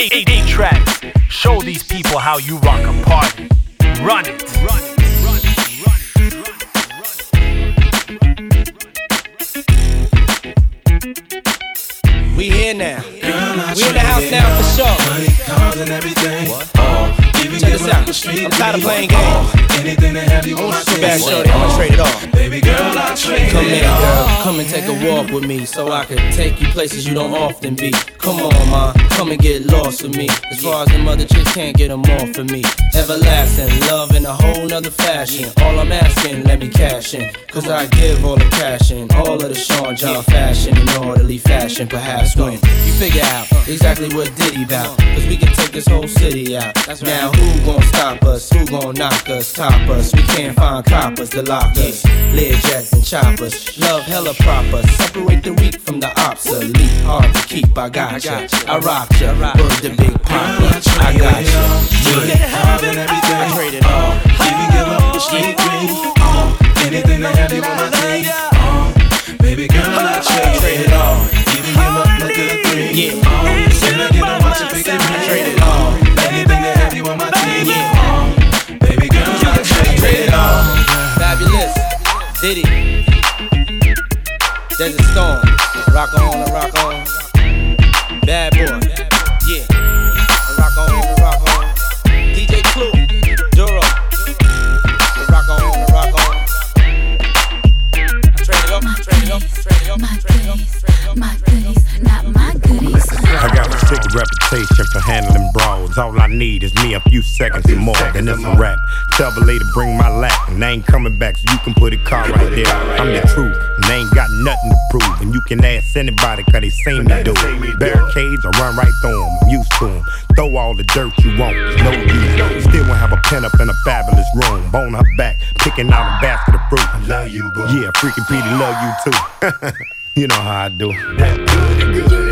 Eight, eight, eight tracks. Show these people how you rock a party. Run it. Run it. We here now. we in the house now for sure. Money, cars, and everything. What? Check this out. I'm tired of playing games. Anything to have you on my Too shorty. I'ma trade it all. Baby girl, I'll trade Come it in, all. girl. Come and take a walk with me so I can take you places you don't often be. Come on, ma. Come and get lost with me. As far as them other chicks can't get them off for me. Everlasting love in a whole nother fashion. All I'm asking, let me cash in. Cause I give all the cash in. All of the Sean John fashion in orderly fashion. Perhaps when you figure out exactly what Diddy bout. Cause we can take this whole city out. Now who gon' stop us? Who gon' knock us? Top us? We can't find coppers to lock us. Lead jets and choppers. Love hella proper. Separate the weak from the obsolete. Hard to keep, I got ya. I rock ya. Word the big papa. I got ya. Money, cars, and everything. I trade it all. Even give up the street dreams. Uh, anything to have you on my team. Uh, baby girl, I'll trade it all. Even give up the good dreams. Yeah. Uh, can I get on my chick, pick I trade it Diddy. Desert Storm. Rock on and rock on. Bad boy. Reputation for handling brawls. All I need is me a few seconds and more, then it's a rap. Tell the lady bring my lap, and I ain't coming back, so you can put a car right there. I'm the truth, and they ain't got nothing to prove. And you can ask anybody, cause they seen me do it. Barricades, I run right through them, I'm used to them. Throw all the dirt you want, no use. Still won't have a pen up in a fabulous room. Bone her back, picking out a basket of fruit. I love you, boo. Yeah, freaking Petey love you too. you know how I do. You may look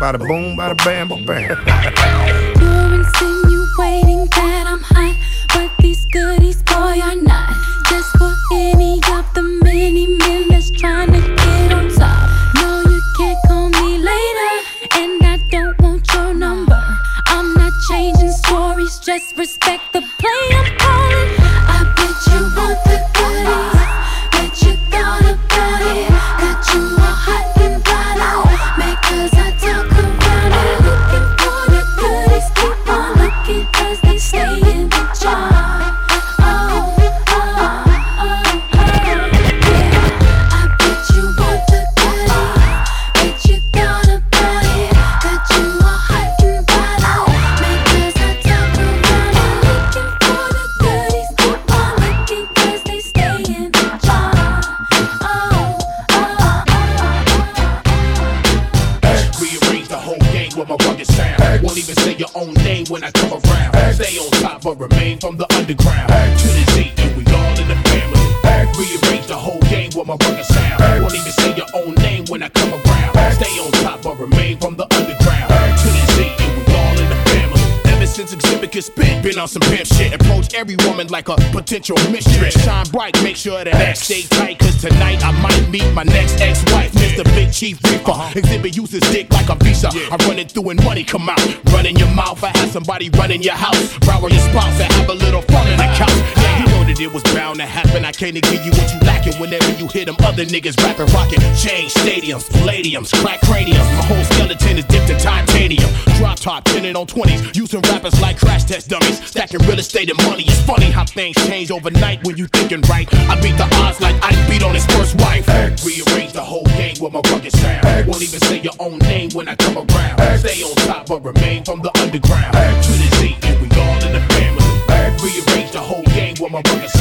Bada boom, bada bam, bam. Like a potential mistress. Shine bright, make sure that X stay tight. Cause tonight I might meet my next ex-wife, Mr. Big Chief Reaper. Exhibit uses dick like a visa. I run it through and money come out. Run in your mouth, I have somebody run in your house. Borrow your spouse and have a little fun in the ah. couch. Yeah, you know that it was bound to happen. I can't give you what you lacking whenever you hear them other niggas rapping, rocking. Change stadiums, palladiums, crack craniums. My whole skeleton is dipped in titanium. Drop top, tinted on 20s. Using rappers like crash test dummies. Stacking real estate and money. It's funny how things change overnight when you thinking right. I beat the odds like I beat on his first wife. Rearrange the whole game with my rugged sound. Won't even say your own name when I come around. Stay on top but remain from the underground. To the Z, and we all in the family. Rearrange the whole game with my rugged sound.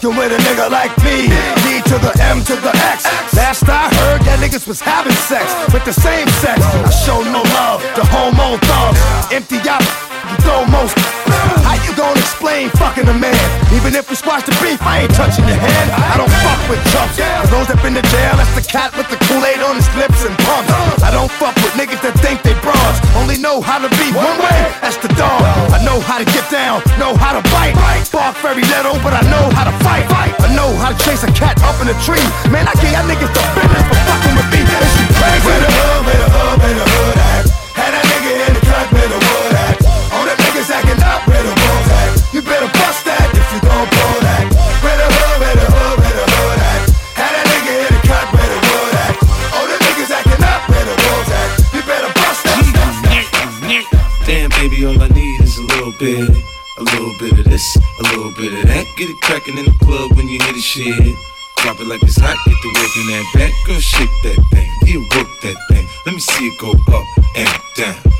Fucking with a nigga like me. D to the M to the X. Last I heard, that niggas was having sex with the same sex. I show no love to homo thugs. Empty out, throw most. How you gonna explain fucking a man? Even if we squash the beef, I ain't touching your hand. I don't fuck with chumps. Those that been to jail, that's the cat with the Kool-Aid on his lips and pumps. I don't fuck with niggas that think they bras. Only know how to be one way, that's the dog. I know how to get down, know how to bite. Bark very little, but I know how to fight. I know how to chase a cat up in a tree. Man, I gave y'all niggas the business for fucking with me. You crazy? Where the hood, where the hood, where the hood a little bit. Of this, a little bit of that. Get it crackin' in the club when you hear the shit. Drop it like it's hot, get the work in that back. Girl, shake that thing, you work that thing. Let me see it go up and down.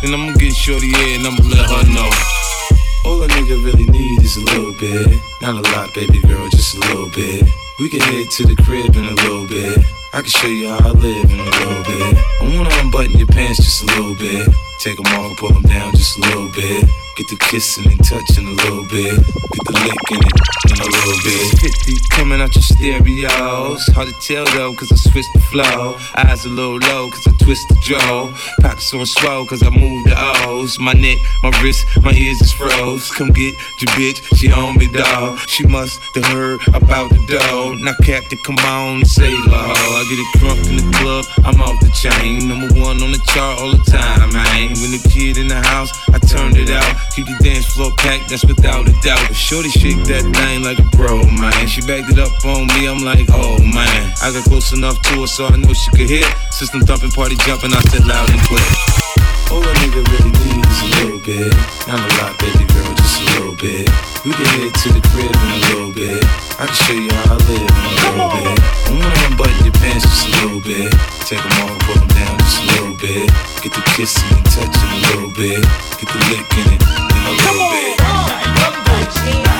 Then I'ma get shorty here and I'ma let her know. All a nigga really need is a little bit. Not a lot, baby girl, just a little bit. We can head to the crib in a little bit. I can show you how I live in a little bit. I wanna unbutton your pants just a little bit. Take them off, pull them down just a little bit. Get the kissing and touching a little bit. Get the licking in a little bit. 50 coming out your stereos. Hard to tell though, cause I switched the flow. Eyes a little low, cause I twist the jaw. Pockets on swell, cause I move the O's. My neck, my wrist, my ears is froze. Come get your bitch, she on me, dog. She must have heard about the dough. Now, Captain, come on, and say low. I get it crunk in the club, I'm off the chain. Number one on the chart all the time, man. When the kid in the house, I turned it out. Keep the dance floor packed, that's without a doubt. But Shorty shake that thing like a pro, man. She backed it up on me, I'm like, oh man. I got close enough to her so I knew she could hit. System thumping, party jumping, I said loud and clear. All a nigga really needs is a little bit. Not a lot, baby girl, just a little bit. We can head to the crib in a little bit. I can show you how I live in a little bit. I wanna unbutton your pants just a little bit. Take them off, pull them down just a little bit. Get the kissing and touching a little bit. Get the licking it in a little bit.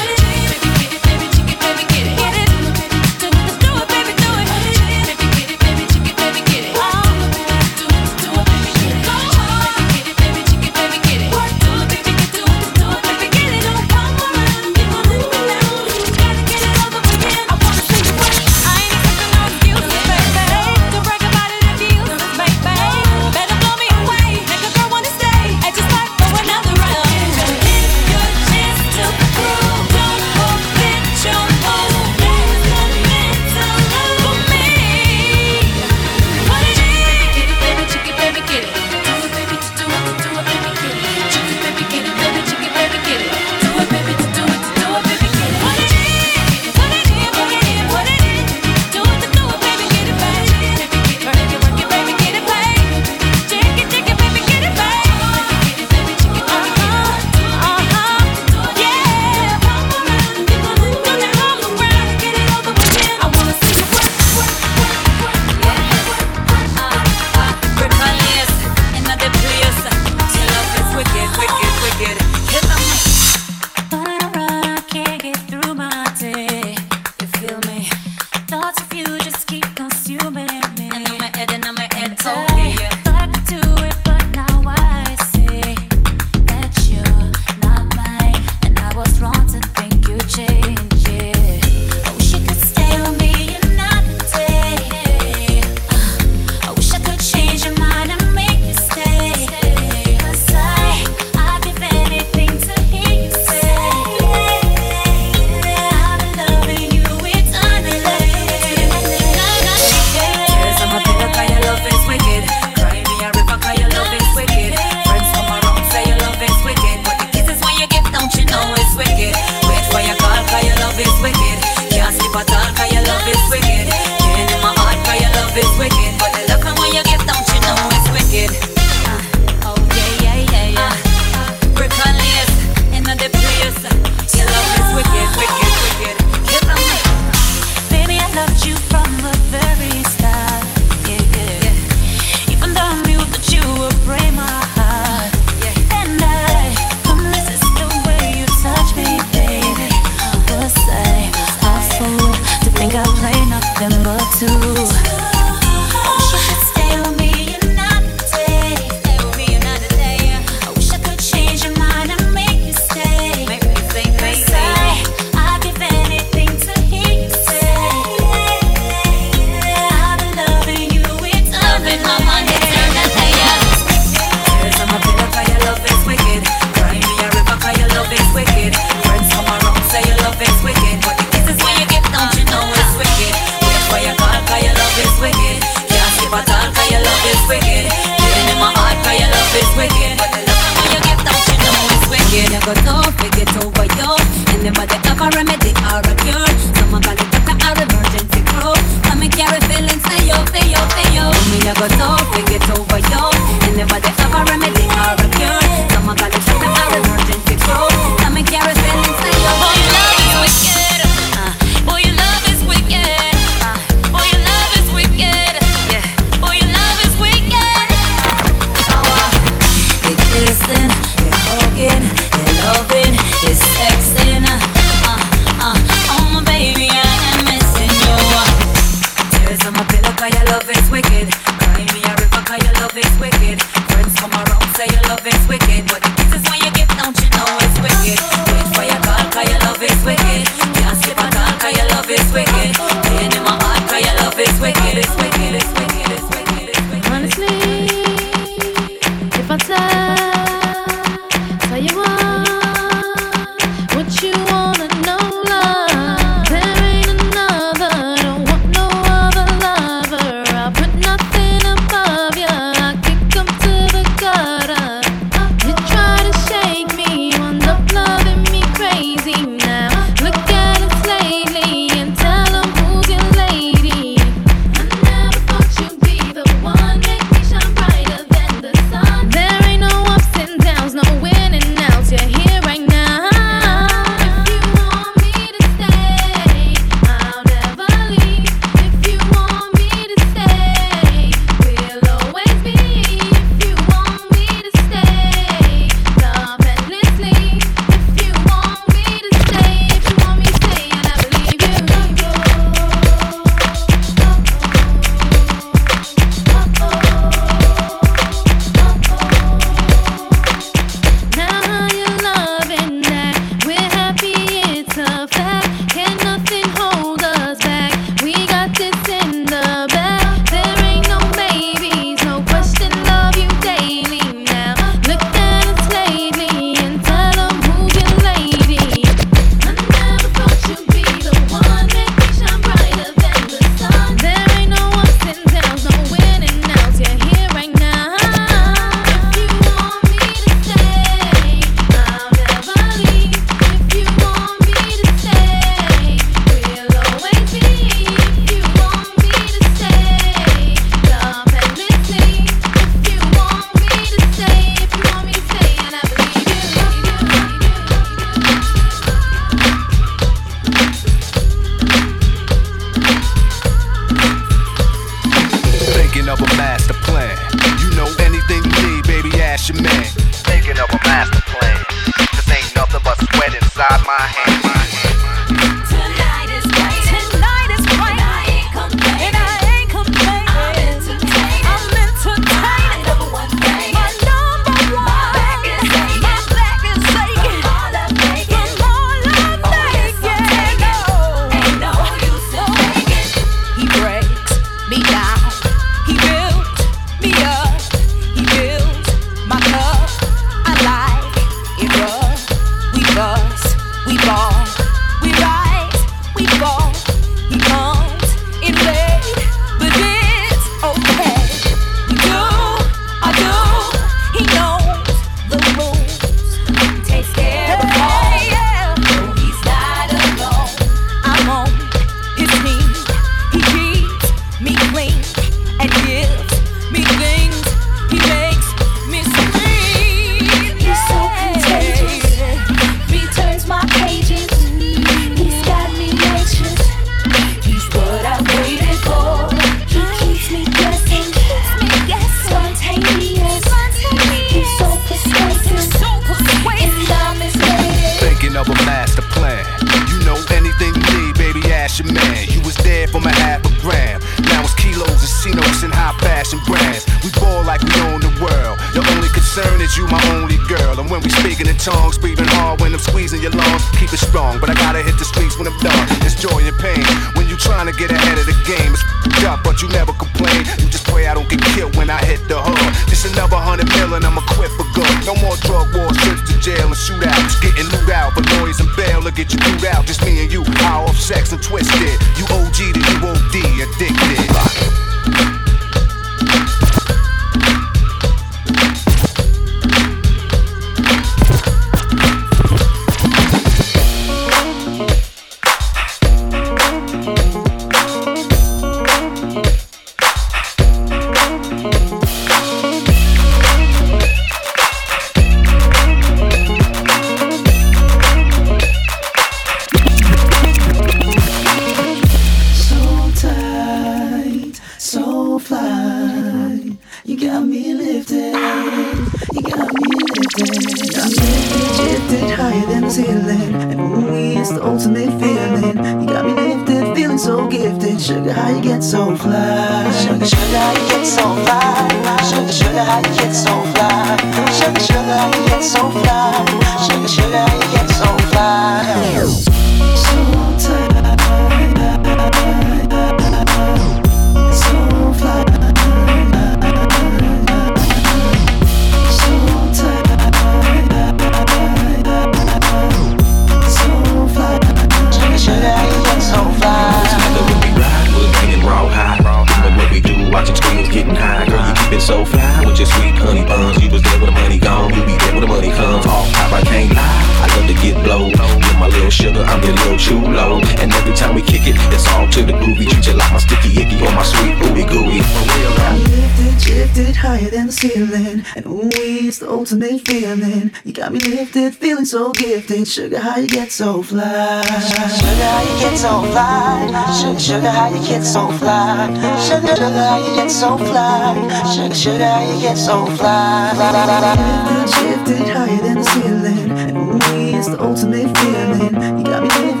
ceiling. And ooh, it's the ultimate feeling. You got me lifted, feeling so gifted. Sugar, how you get so fly? Sugar, how you get so fly? Sugar, sugar, how you get so fly? Sugar, sugar, how you get so fly? Sugar, sugar, how you get so fly? Blah, blah, blah, lifted, shifted higher than the ceiling. And ooh, it's the ultimate feeling. You got me lifted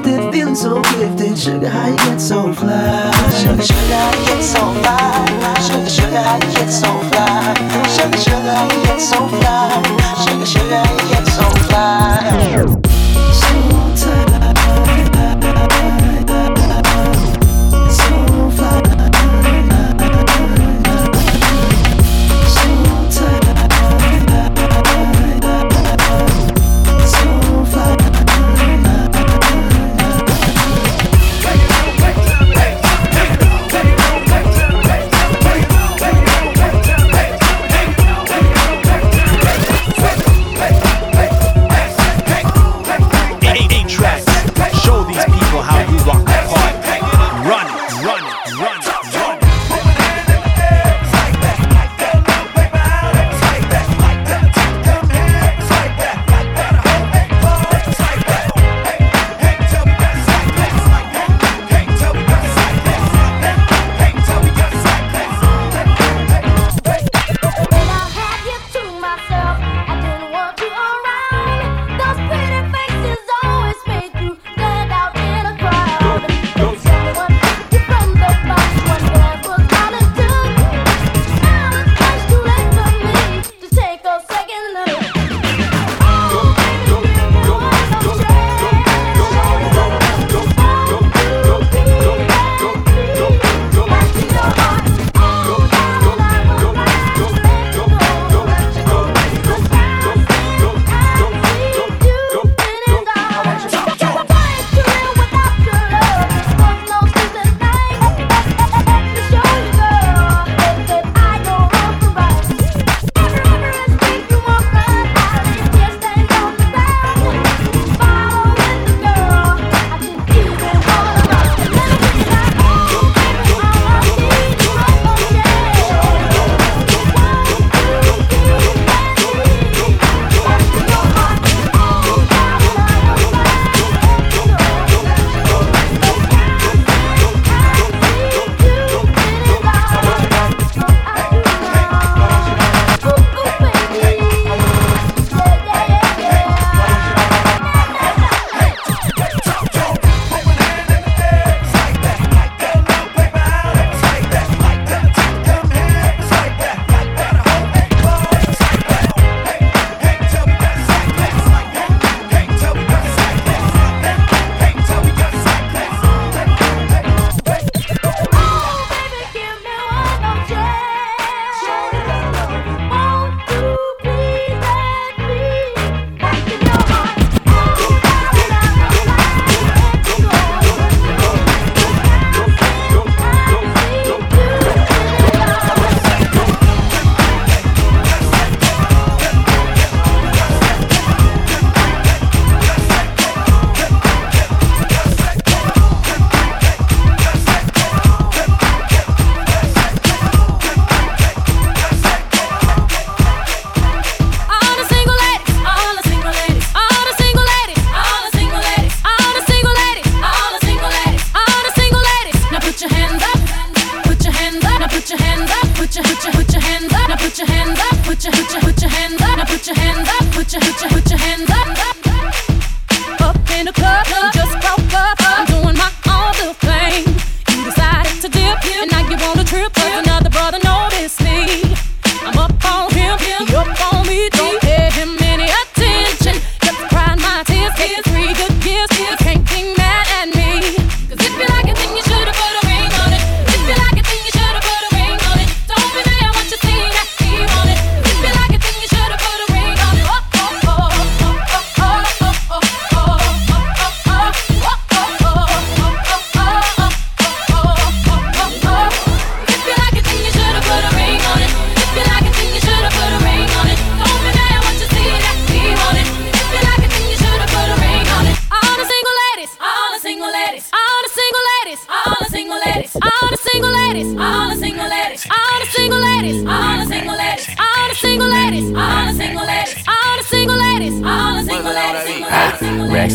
so gifted. Sugar, how you get so fly? Sugar, sugar, how you get so fly? Sugar, sugar, how you get so fly? Sugar, sugar, how you get so fly? Sugar, sugar, how you get so fly?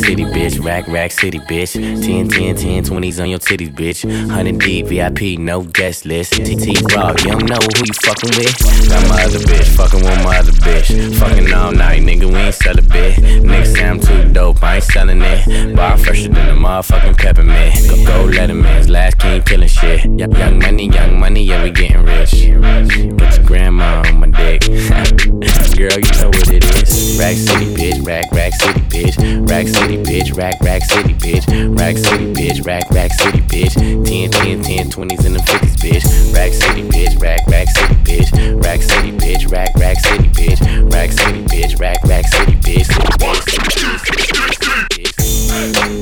City, bitch. Rack, Rack City, bitch. 10, 10, 10, 20s on your titties, bitch. 100 deep, VIP, no guest list. TT Raw, you don't know who you fucking with. Got my other bitch, fucking with my other bitch. Fucking all night, nigga, we ain't sell a bit. Niggas say I'm too dope, I ain't selling it. Bar fresher than a motherfucking peppermint. Go, go Letterman's last king killing shit. Young money, young money, yeah, we getting rich. Get your grandma on my dick. Girl, you know what it is. Rack City, bitch. Rack, Rack City, bitch. Rack City, bitch. Rack, Rack City, bitch. Rack City, bitch. Rack, Rack City, bitch. 10, 10, 10, 20s and the 50s, bitch. Rack City, bitch. Rack, Rack City, bitch. Rack City, bitch. Rack, Rack City, bitch. Rack City, bitch. Rack, Rack City, bitch.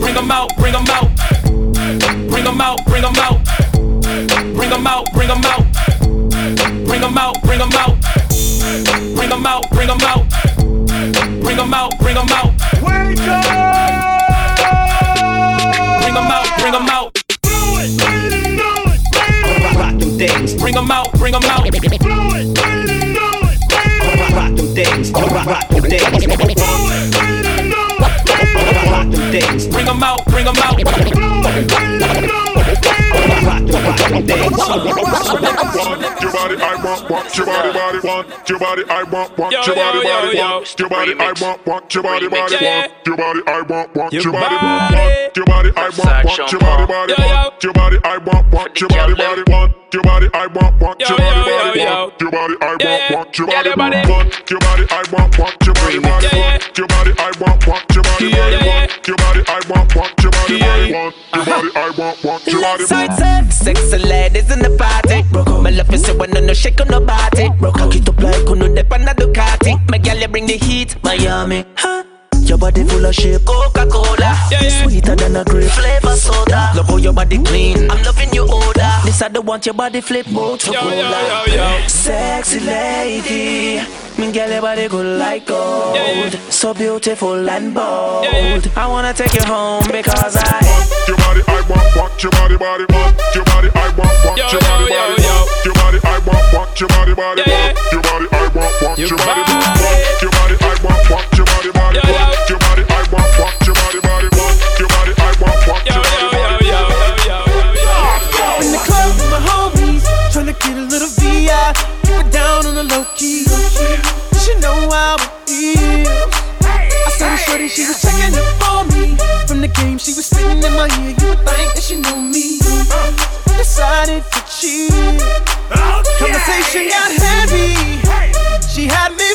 Bring 'em out, bring 'em out. Bring 'em out, bring 'em out. Bring 'em out, bring 'em out. Bring 'em out, bring 'em out. Bring 'em out, bring 'em out. Bring them out, bring them out. Wake up! Bring them out, bring them out. Blow it, really it, baby. Them things. Bring them out, bring them out. Blow it, really it, baby. Them things. Rock things. Blow it, really it, baby. Things. Bring them out, bring them out. Blow it, really it, baby. Things. Your body, I want, want your body, body, want your body, I want, want your body, body, want your body, I want, want your body, body, want your body, I want, want your body, want your body, I want, want your body, body, want your body, I want, want your body, body, want your body, I want, want your body, body, want your body, I want, want your body, want your body, I want, want your body, body, want your body, I want, want your body, body, want your body, I want, want body, body, want your body, I want, want your body, body. Sexy ladies in the party. My love is the one no shake on nobody. Cock it up like uno de pana Ducati. My gal you bring the heat, Miami. Huh? Your body full of shape, Coca-Cola. Sweeter than a grape, flavor soda. Love how your body clean, I'm loving your odor This I don't want your body flip, Motorola Sexy lady Me girl your body good like gold. So beautiful and bold. I wanna take you home because I Your body, I want, want your body, body, want your body, I want, want your body, body, want your body, I want, want your body, body, want your body, I want, want your body, want your body, I want, want your body, body, want your body, I want, want your body, body, want your body, I want, want your body, body. In the club with my homies, tryna get a little VI, keep it down on the low key. She know how. I saw the shorty, she was checking up on me. From the game, she was spitting in my ear. You would think that she knew me. Decided to cheat. Conversation got heavy. She had me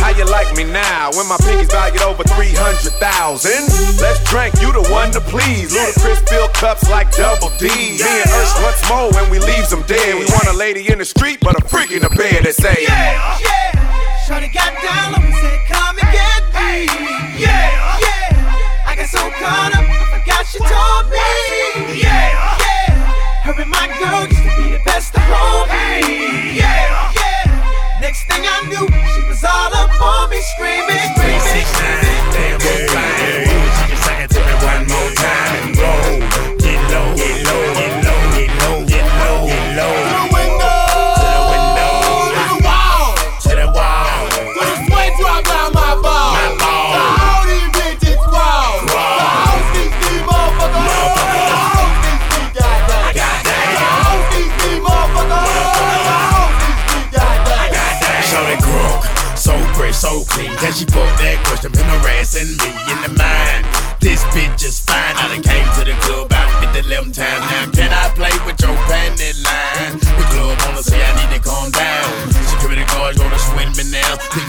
How you like me now when my pinkies valued over 300,000? Let's drink, you the one to please. Ludacris fill cups like double D. Me and Ursh once more when we leaves them dead. We want a lady in the street, but a freak in the bed that say, Yeah, yeah. Shorty got down and said, Come and get me. Yeah, yeah. I got so caught up, I forgot she told me. Yeah, yeah. Her and my girl used to be the best of homies. Yeah, yeah. Next thing I knew, she was all on me, screaming,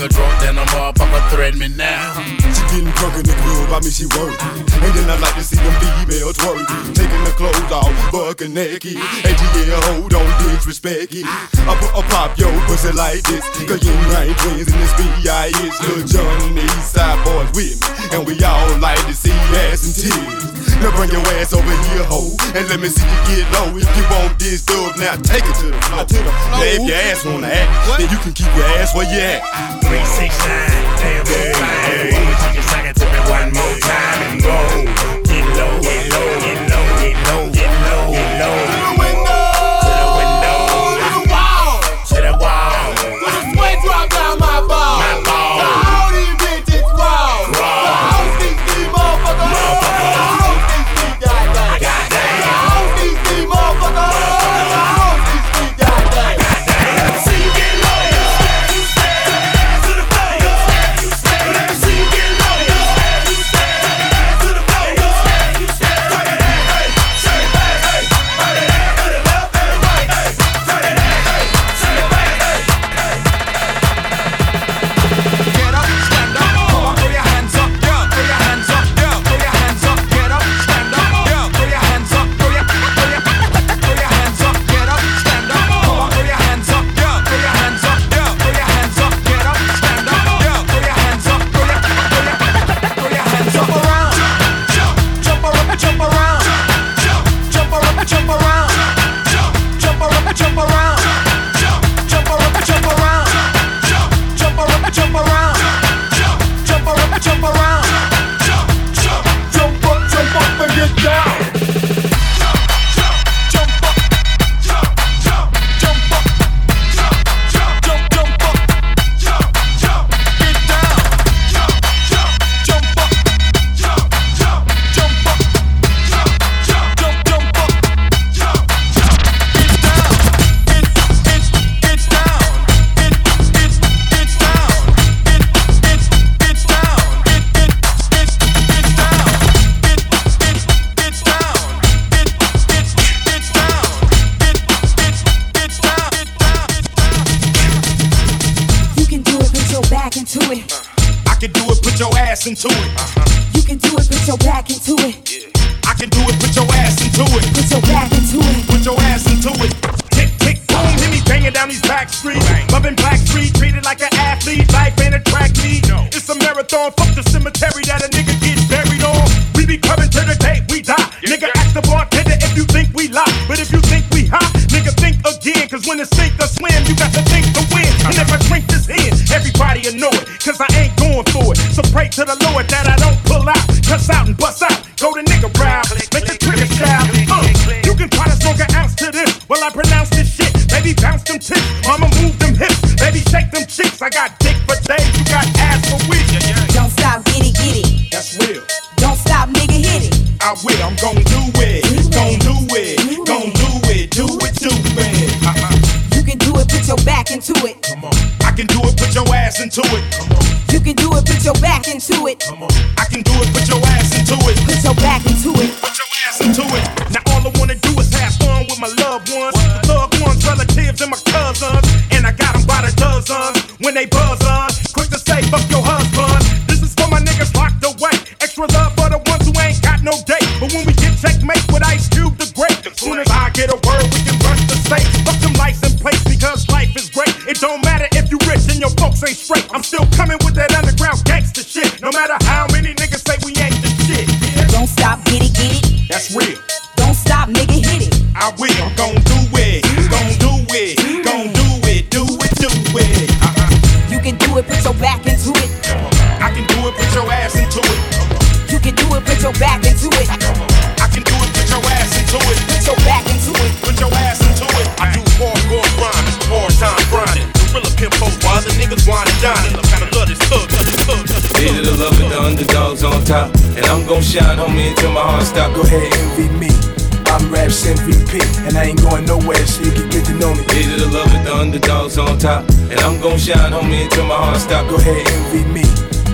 Nigga drunk, then I'm motherfucker threaten me now. In the club, I mean she work. And then I like to see them females twerk. Taking the clothes off, bucking naked. And yeah, hold on, disrespect it. I put a pop yo pussy like this. Cause you ain't twins in this B.I.S. Lil John and the East Side boys with me. And we all like to see ass and titties. Now bring your ass over here, ho. And let me see you get low. If you want this dub, now take it to the floor. Now if your ass wanna act, then you can keep your ass where you at. 369, damn, it's fine. She can me one more time and go. Get low, get low, And I'm gon' shine, homie, until my heart stop. Go ahead, envy me. I'm Raps MVP, and I ain't going nowhere, so you can get to know me. Leader the love of the underdogs on top. And I'm gon' shine, on me until my heart stop. Go ahead, envy me.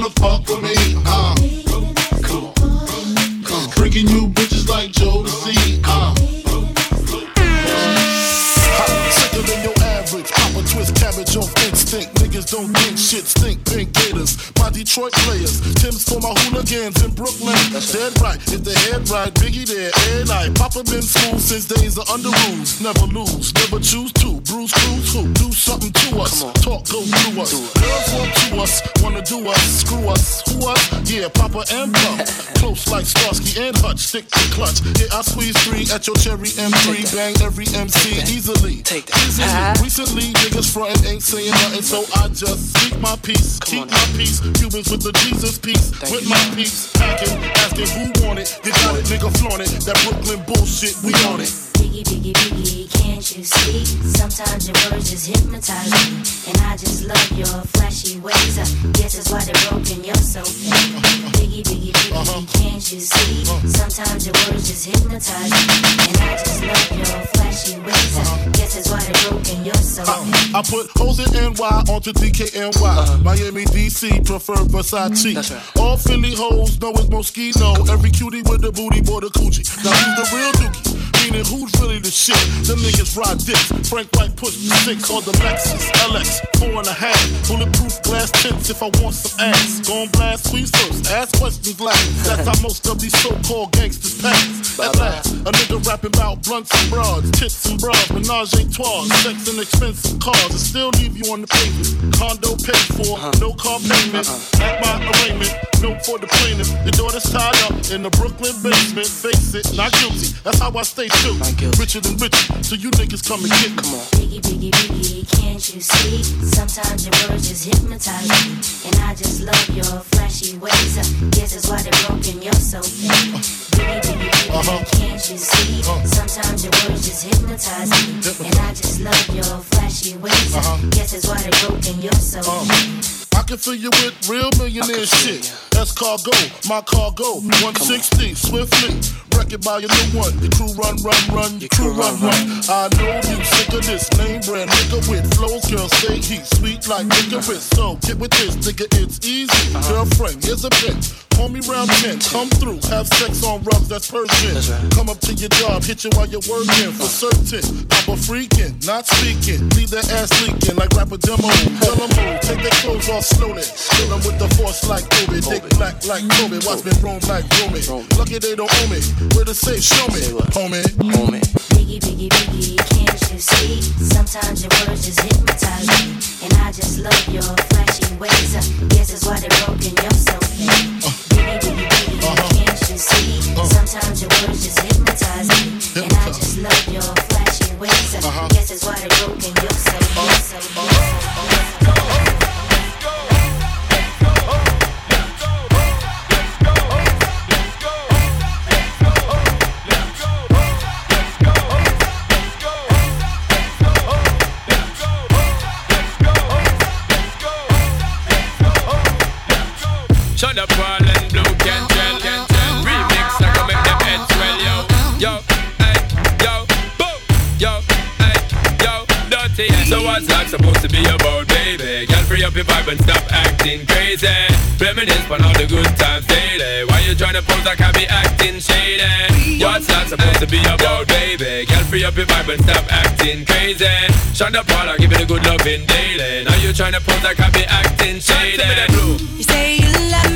Wanna fuck with me, uh. Cool. Freaking you bitches like Joe to see, uh. Sicker than your average, pop a twist cabbage off instinct. Niggas don't think shit stink, pink Detroit players, Tim's for my hooligans in Brooklyn. That's Dead right, if the head right, Biggie there, every night. Papa been school since days of under rules. Never lose, never choose to. Bruce Cruz who do something to us. Talk go through us. Girls want to us, wanna do us, screw us, who us? Yeah, Papa and Pump. Close like Starsky and Hutch, stick to clutch. Yeah, I squeeze three at your cherry M3, bang every MC easily. Take that. Easily. Recently, niggas frontin' ain't saying nothing, so I just speak my peace, keep my peace. Cubans with the Jesus peace, with my peace. Packing, asking who want it. You got it, nigga, flaunt it. That Brooklyn bullshit, we on it. Biggie, biggie, biggie, can't you see? Sometimes your words just hypnotize me. And I just love your flashy ways. I guess that's why they're broken, you're so fake. Biggie, biggie, biggie, uh-huh. can't you see? Uh-huh. Sometimes your words just hypnotize me. And I just love your flashy ways. I uh-huh. guess that's why they're broken, you're so fake. Uh, I put hoes in NY onto DKNY. Miami, DC, prefer Versace. Mm, All Philly hoes know it's Moschino. Every cutie with the booty, boy, the coochie. Now who's the real dookie? Meaning who's really the shit? Them niggas ride dicks. Frank White push the six on the Lexus LX, four and a half. Bulletproof glass tips if I want some ass. Gon' blast squeeze first, ask questions last. That's how most of these so-called gangsters pass. At last, a nigga rapping about blunts and broads, tits and bras, menage a trois, sex and expensive cars, and still leave you on the pavement. Condo paid for, uh-huh. no car payment. Uh-uh. At my arraignment, Note for the plaintiff, your daughter's tied up in the Brooklyn basement. Face it, not guilty. That's how I stay true. Richer than rich, so you niggas come and get me. Come on. Biggie, biggie, biggie, can't you see? Sometimes your words just hypnotize me. And I just love your flashy ways. Guess that's why they're broken, you're so fake. Biggie, biggie, biggie, can't you see? Sometimes your words just hypnotize me. And I just love your flashy ways. I guess that's why they're broken, you're so fake. I can fill you with real millionaire shit. That's cargo, my cargo. 160, swiftly. Wreck it by your new one. Your crew run, run, run. Crew run, run. I know you sick of this name brand nigga with flows. Girl, say he sweet like licorice. So get with this, nigga, it's easy. Girlfriend, here's a bitch. Call me round 10, come through, have sex on rugs, that's Persian. Come up to your job, hit you while you're working. For certain, I'm a freaking, not speaking. Leave that ass leaking like rapper demo. Tell them move, take their clothes off slowly. Kill them with the force like Kobe. Dick black like Kobe. Watch me roam like Romy. Lucky they don't own me. Where to say, show me, homie. Homie. Biggie, biggie, biggie, you see? Sometimes your words just hypnotize me. And I just love your flashy ways. I guess that's why they're broken, you're so. Biggie, biggie, uh-huh. biggie, can't you see? Uh-huh. Sometimes your words just hypnotize me. And I just love your flashy ways. I uh-huh. guess that's why they're broken, you're so, you're so, you're so. That supposed to be about, baby? Girl, free up your vibe and stop acting crazy. Reminisce on all the good times daily. Why you tryna pose like I be acting shady? What's that supposed to be about, baby? Girl, free up your vibe and stop acting crazy. Shut up, Paul, give it a good loving daily. Now you tryna pose like I be acting shady. You say you love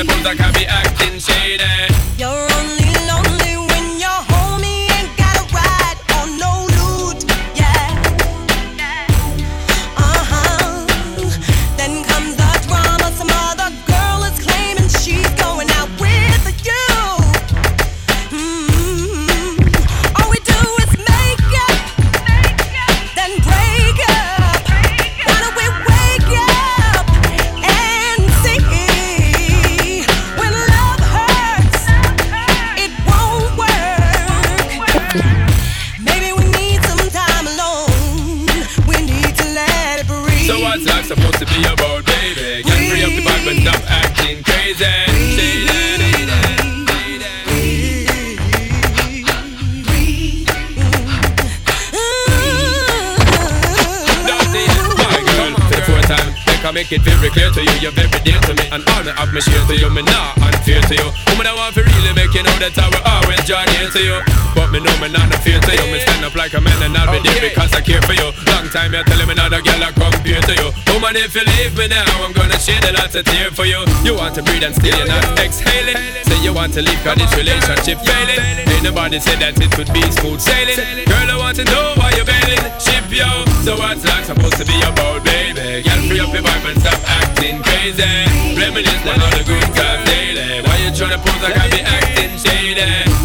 Tryna pose I be acting shady? A lot tear for you. You want to breathe and still you're not exhaling. Say you want to leave cause this relationship failing. Ain't nobody said that it would be smooth sailing. Girl, I want to know why you're bailing. Ship yo. So what's life supposed to be about, baby? Girl, free up your vibe and stop acting crazy. Reminisce on all the good times daily. Why you tryna pose like I be acting shady?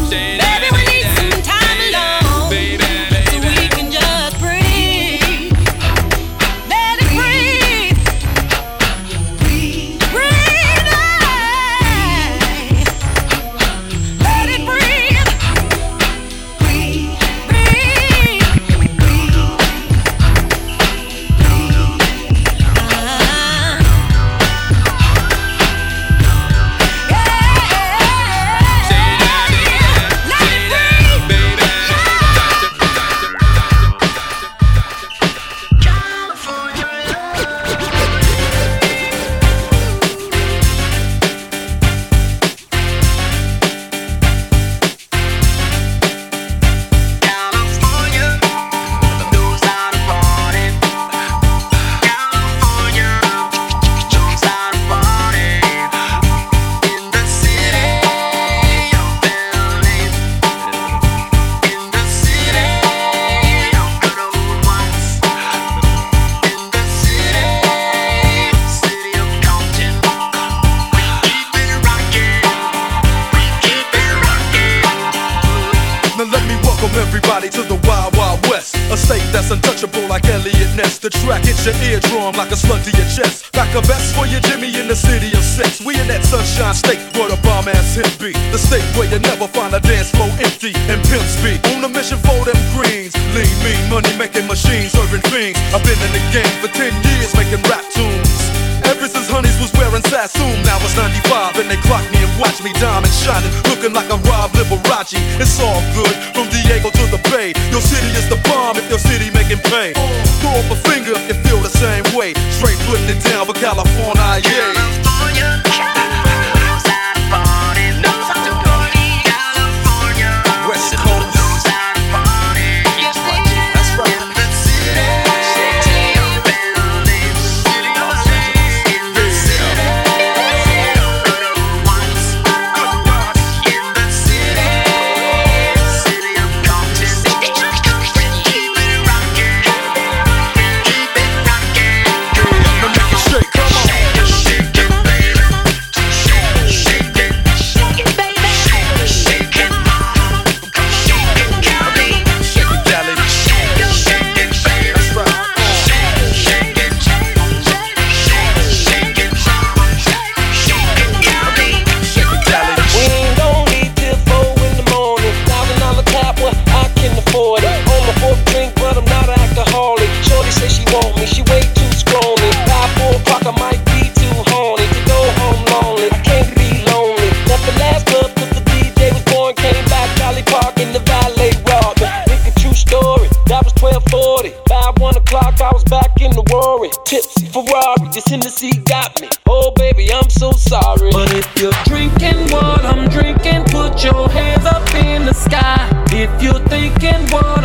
If you're thinking what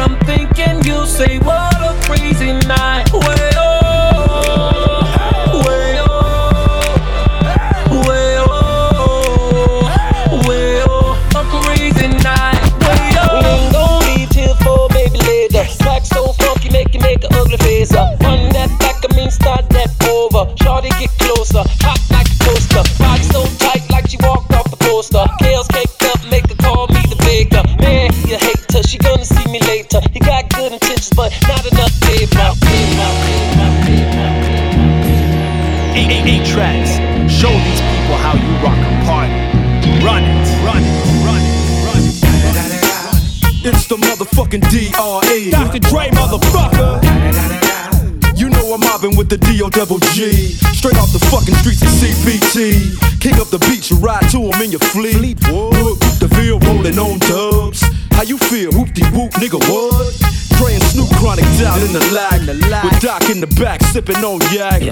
King up the beach, you ride to him in your fleet. Look, the veal rolling on dubs. How you feel? Whoop de whoop, nigga, what? And Snoop Chronic down in the lag. With Doc in the back, sipping on yak.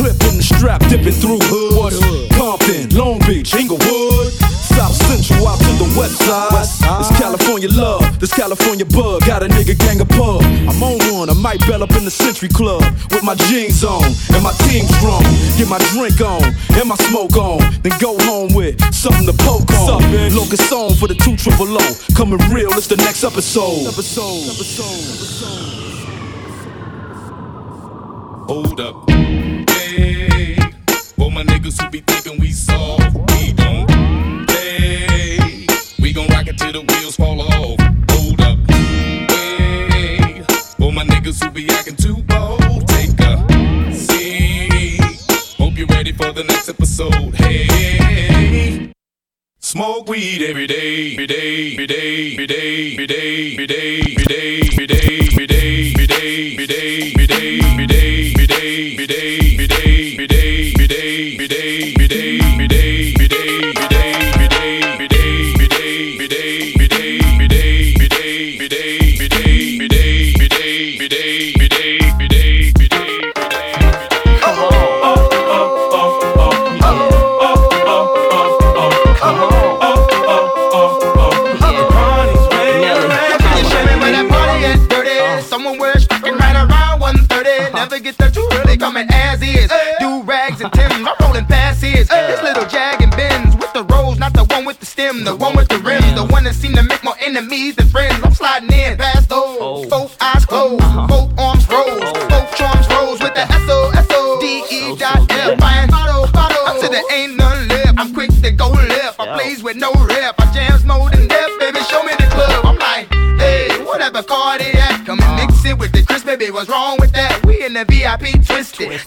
Clip in the strap, dipping through hood. Compton, Long Beach, Inglewood. South Central out to the west side. It's California love, this California bug. Got a nigga gang of pub. I'm on one, I might bell up in the Century Club with my jeans on and my team strong. Get my drink on and my smoke on, then go home with something to poke on. Up, Locust on for the two triple O. Coming real, it's the next episode. Episode. Hold up. Hey, for my niggas who be thinking we soft, we till the wheels fall off. Hold up. Hey, for my niggas who be acting too bold, take a seat. Hope you're ready for the next episode. Hey. Smoke weed every day, every day, every day, every day, every day, every day, every day, every day, every day, every day, every day, every day, every day, every day, enemies than friends. I'm sliding in past those. Oh. Both eyes closed, uh-huh. both arms oh. rose, both charms rose with the S O S O D E dot F. Buying bottle, bottle. I said there ain't none left. I'm quick to go left. I plays with no rep. I jams more than death, baby. Show me the club. I'm like, hey, whatever cardiac. Come and mix it with the crisp, baby, what's wrong with that? We in the VIP twisted,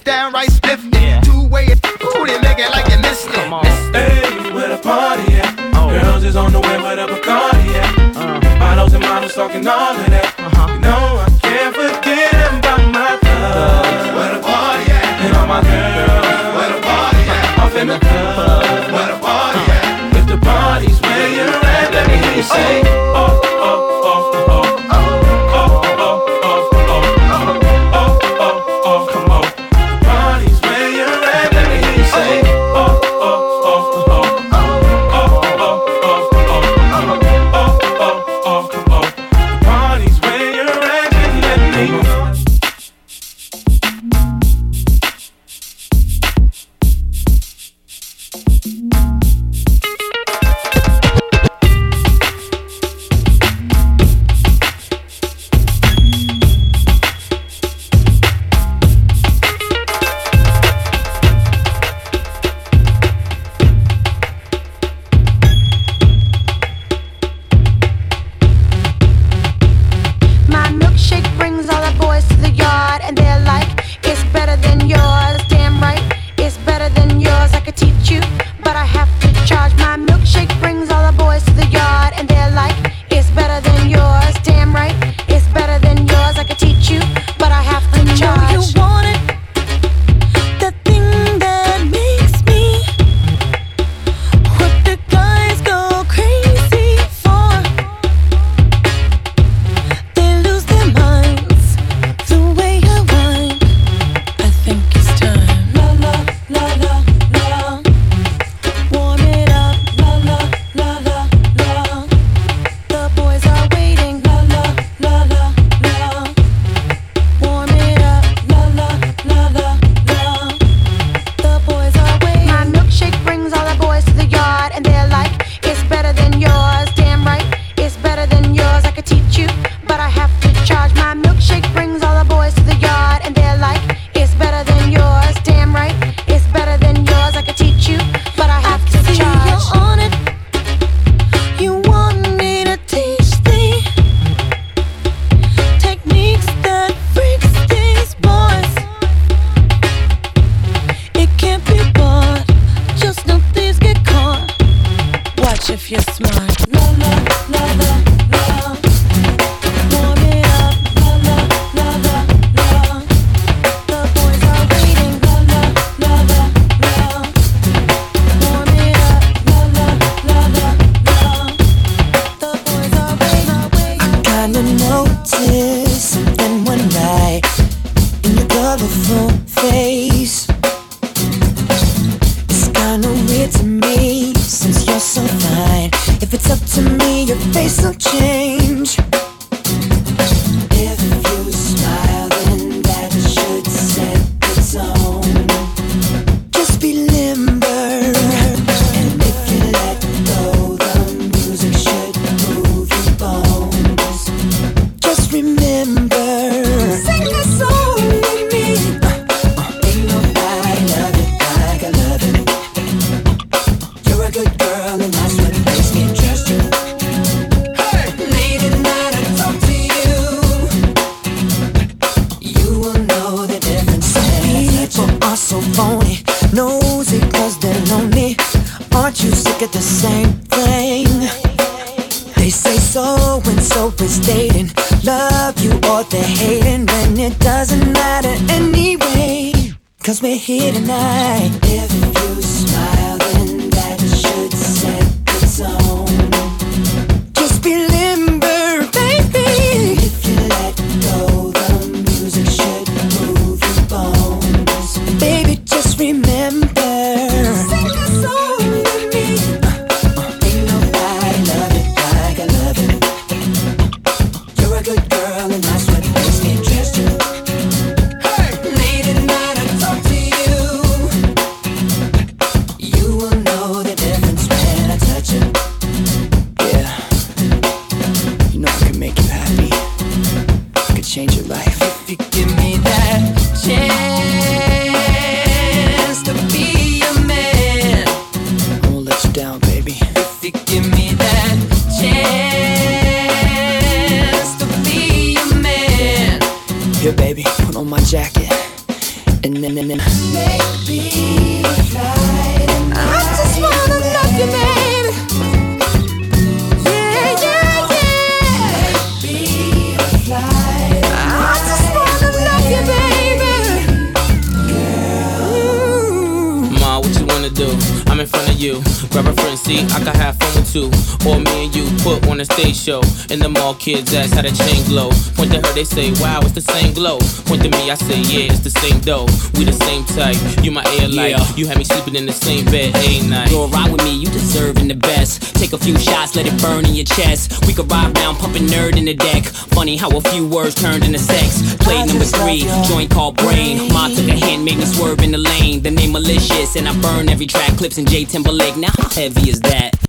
say, wow, it's the same glow. Point to me, I say, yeah, it's the same dough. We the same type. You my air light. Yeah. You had me sleeping in the same bed a night. Go ride with me, you deserving the best. Take a few shots, let it burn in your chest. We could ride down, pumping nerd in the deck. Funny how a few words turned into sex. Play number three, joint called brain. Ma took a hand, made me swerve in the lane. The name malicious, and I burn every track. Clips in J Timberlake. Now how heavy is that?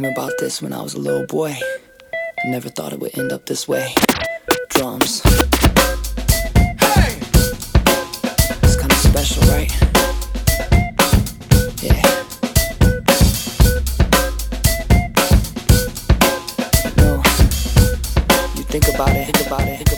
Dream about this when I was a little boy. I never thought it would end up this way. Drums. Hey! It's kinda special, right? Yeah. No. You think about it, think about it,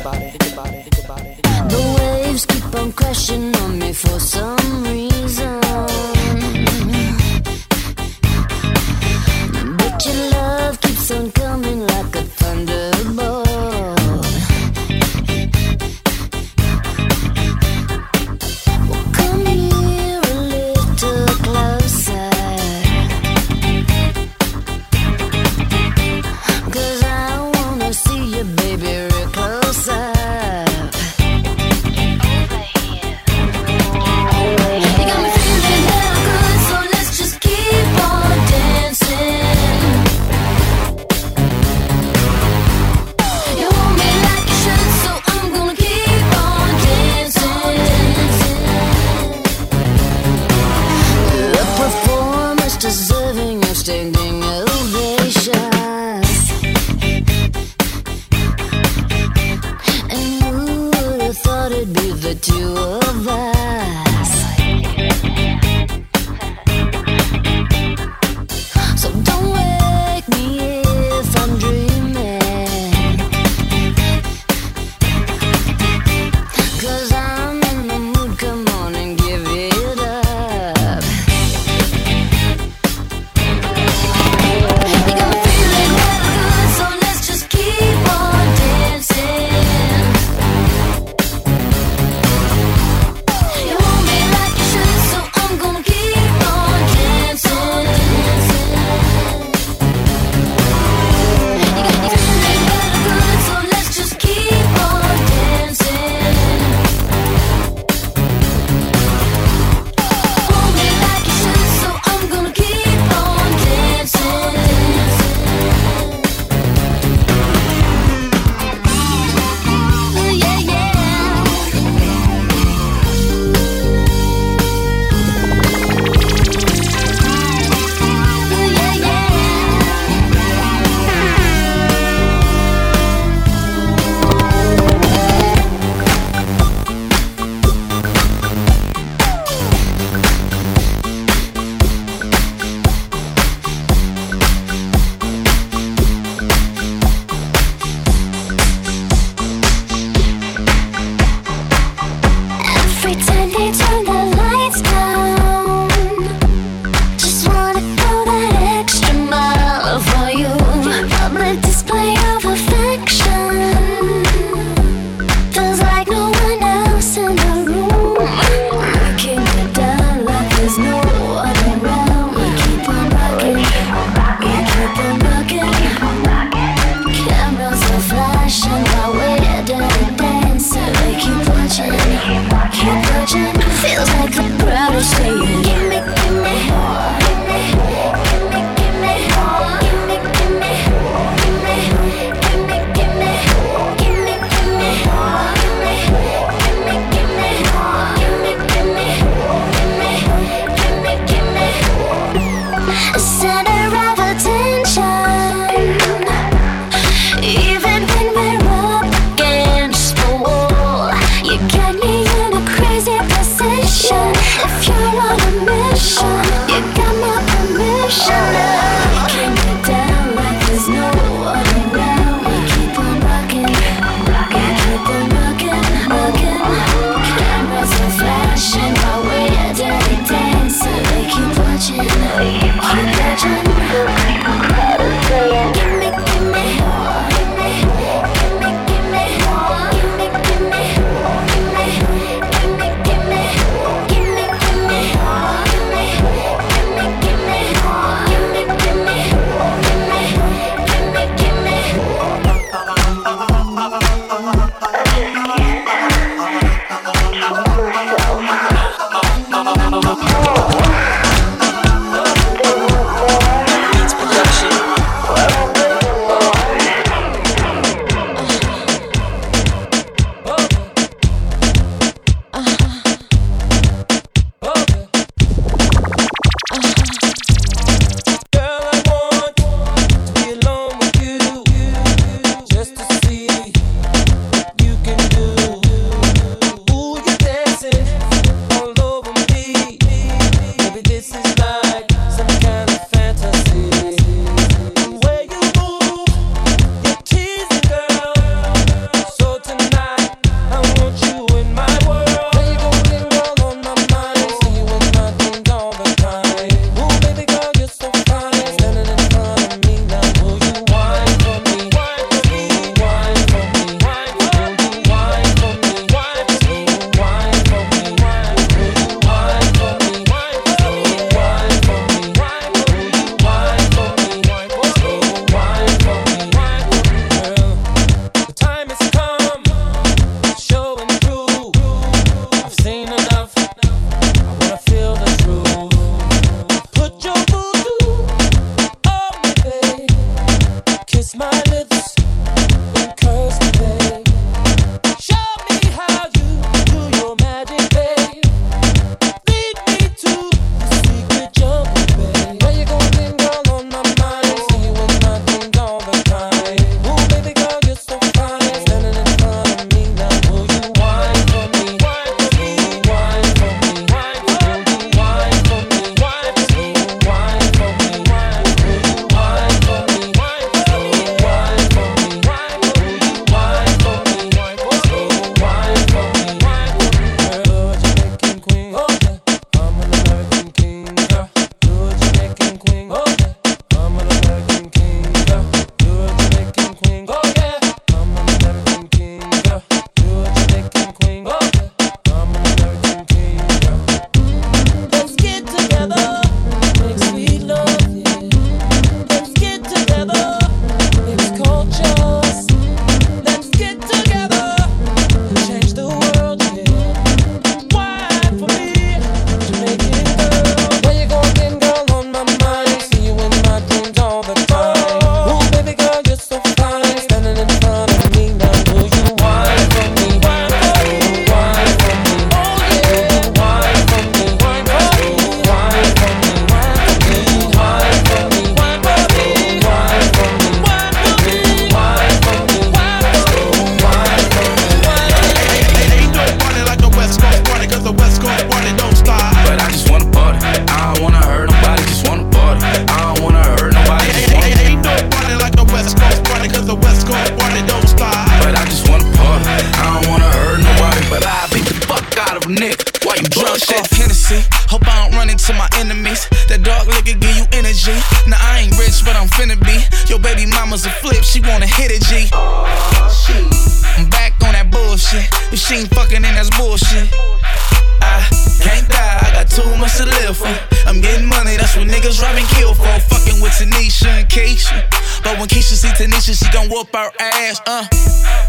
whoop her ass, uh.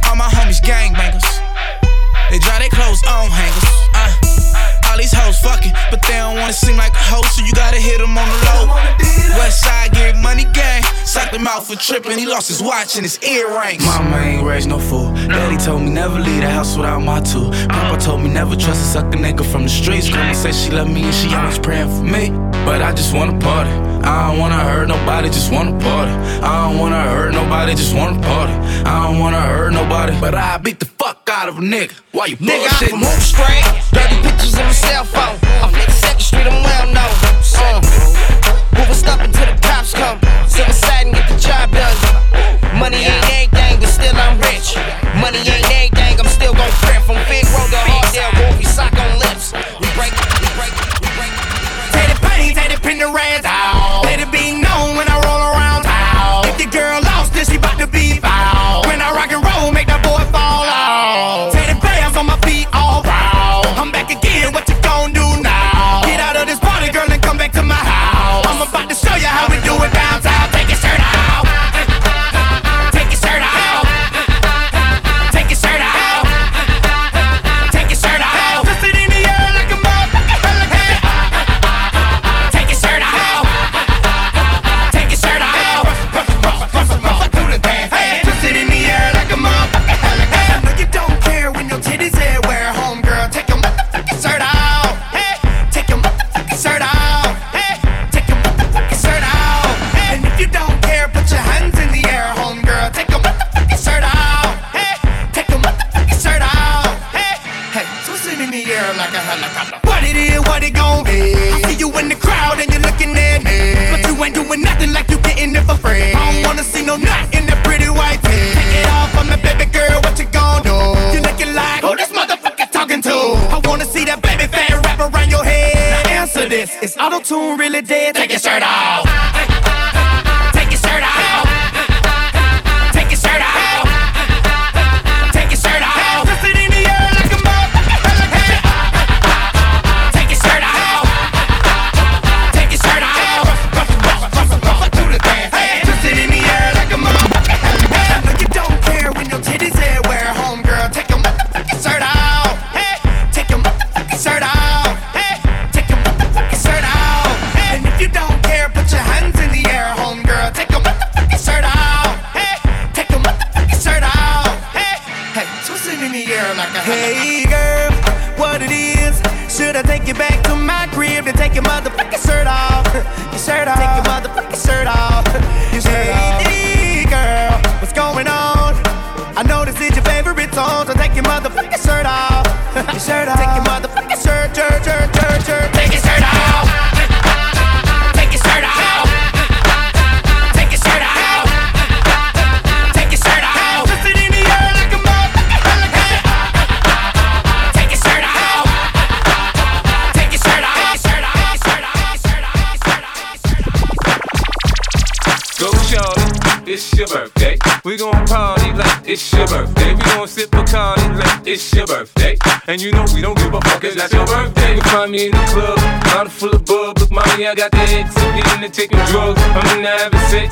All my homies gangbangers. They dry their clothes on hangers, uh. All these hoes fucking, but they don't wanna seem like a hoe, so you gotta hit them on the low. West side, get money gang. Socked him out for tripping, he lost his watch and his earrings. Mama ain't raised no fool. Daddy told me never leave the house without my two. Papa told me never trust a sucker nigga from the streets. Grandma said she love me and she always praying for me. But I just wanna party. I don't wanna hurt nobody, just wanna party. I don't wanna hurt nobody, just wanna party. I don't wanna hurt nobody, but I beat the fuck out of a nigga. Why you nigga? Bullshit? I'm from Hoop Street, dirty pictures on my cell phone.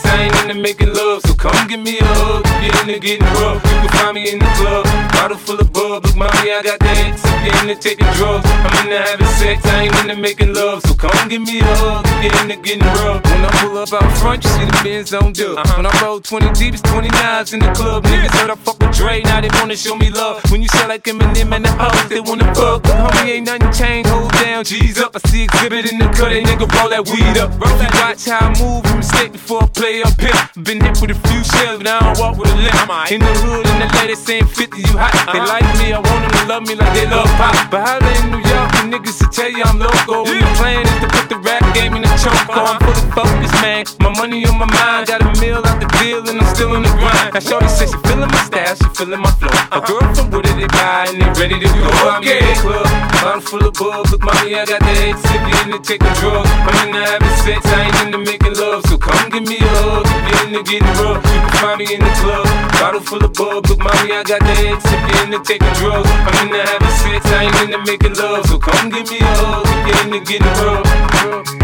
I ain't into making love. Come give me a hug, get into getting rough. You can find me in the club, bottle full of bub. Look, mommy, I got the head ticket into taking drugs. I'm into having sex, I ain't into making love. So come give me a hug, get into getting rough. When I pull up out front, you see the Benz on dub. Uh-huh. When I roll 20 deep, it's 29s in the club. Niggas heard I fuck with Dre, now they wanna show me love. When you sell like Eminem and the hoes, they wanna fuck. Homie, ain't nothing changed, hold down, G's up. I see exhibit in the cut, they nigga roll that weed up. Roll that watch how I move, and mistake before I play up here. Been hit with a few shells, but I don't walk with a limp. In the hood, in the lady saying 50, you hot. They uh-huh. like me, I want them to love me like they love pop. But holla in New York, the niggas to tell you I'm loco. And the plan is to put the rap game in the choke. Oh, I'm fully focused, man. My money on my mind, got a meal out the deal, and I'm still in the grind. Now, Shorty says she feeling my style, she feeling my flow. A girl from Wooded, they buy, and they ready to go. I'm in the club, bottle full of bubs. Look, mommy, I got the head sippy into taking drugs. I'm into having sex, I ain't into making love. So come give me a hug, you're into getting rough. Find me in the club, bottle full of bubs. Look, mommy, I got the head sippy into taking drugs. I'm into having sex, I ain't into making love. So come give me a hug, if you're into getting rough.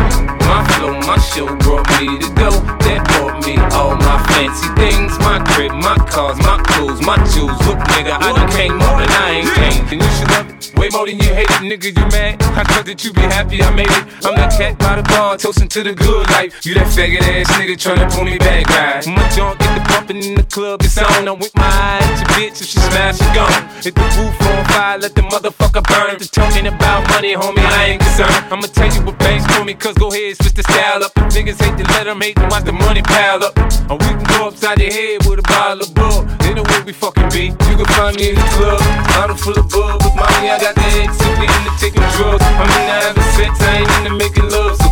My flow, my show brought me to go. That brought me all my fancy things. My crib, my cars, my clothes, my jewels. Look, nigga, I done came up and I ain't changed. And you should love it way more than you hate it, nigga. You mad? I thought that you be happy I made it. I'm that cat by the bar, toasting to the good life. You that faggot ass nigga tryna pull me back, right? My junk get the bumping in the club, it's on. I'm with my eye at your bitch, if she smash, she gone. Hit the roof on fire, let the motherfucker burn. The talking about money, homie, I ain't concerned. I'ma tell you what banks for me, cause go ahead, switch the style up. If niggas hate to let them hate them, watch the money pile up. Or we can go upside the head with a bottle of bull. They know where we fucking be. You can find me in the club, bottle full of bub. With mommy, I got the head simply into taking drugs. I'm into having sex, I ain't into making love. So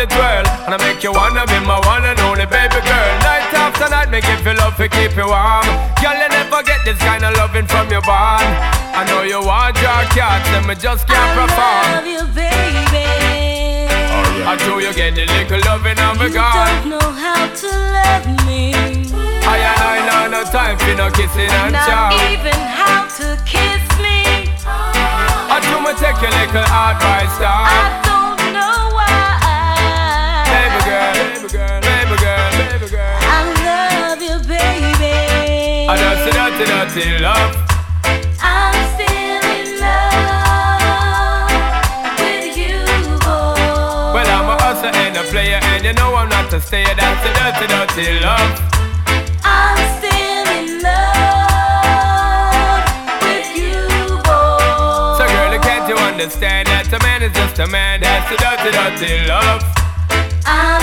I make twirl, and I make you wanna be my one and only baby girl. Night after night, make you feel love to keep you warm. Girl, you never get this kind of loving from your bond. I know you want your cat, and me just can't perform. I love you, baby. Oh, I know you get a little loving on me You gone. don't know how to love me. I and I know no time for no kissing and Not chow. even how to kiss me. I do me take your little advice down. I don't I dirty, dirty, dirty love. I'm still in love with you, boy. Well, I'm a hustler and a player, and you know I'm not a stayer. That's the dirty, dirty love. I'm still in love with you, boy. So, girl, can't you understand that a man is just a man? That's the dirty, dirty love. I'm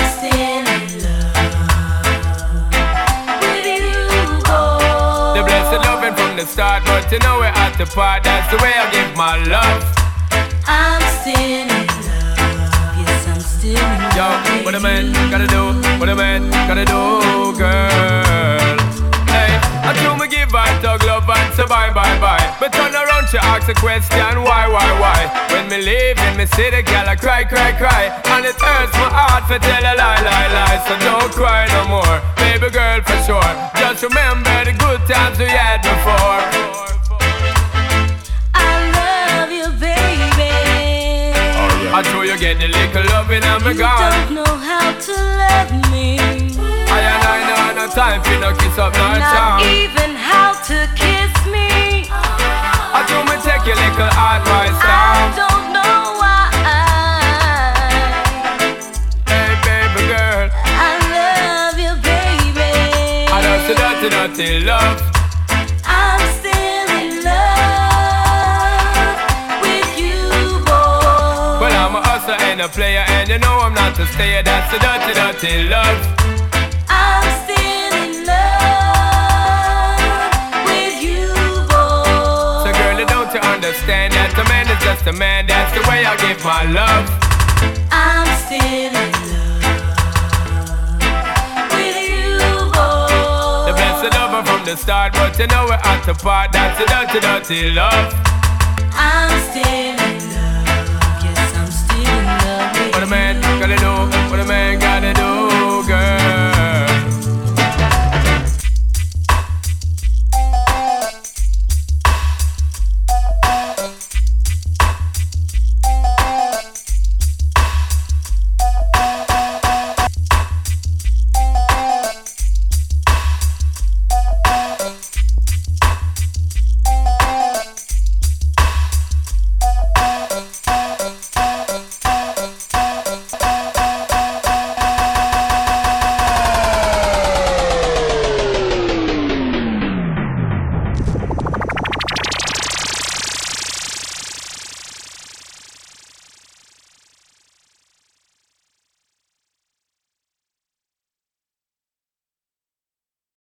from the start, but you know we're at the part. That's the way I give my love. I'm still in love. Yes, I'm still in Yo, love. what a man gotta do, what a man gotta do, bye. Turn around, she ask a question, why, why, why? When me leave in me city, girl, I cry, cry, cry. And it hurts my heart to tell a lie, lie, lie. So don't cry no more, baby girl, for sure. Just remember the good times we had before. I love you, baby. I know you get the little loving and me You don't know how to love me. I and I know no time for no kiss up, no Not even how to kiss your little advice I down. don't know why. Hey, baby girl. I love you, baby. I know the dirty, dirty love. I'm still in love with you, boy. Well, I'm a hustler and a player, and you know I'm not a stayer. That's the dirty, dirty love. Understand that a man is just a man? That's the way I give my love. I'm still in love with you, boy. The blessed lover from the start, but you know we're at the part. That's the dirty, dirty love. I'm still in love. Yes, I'm still in love with What a man gotta do, what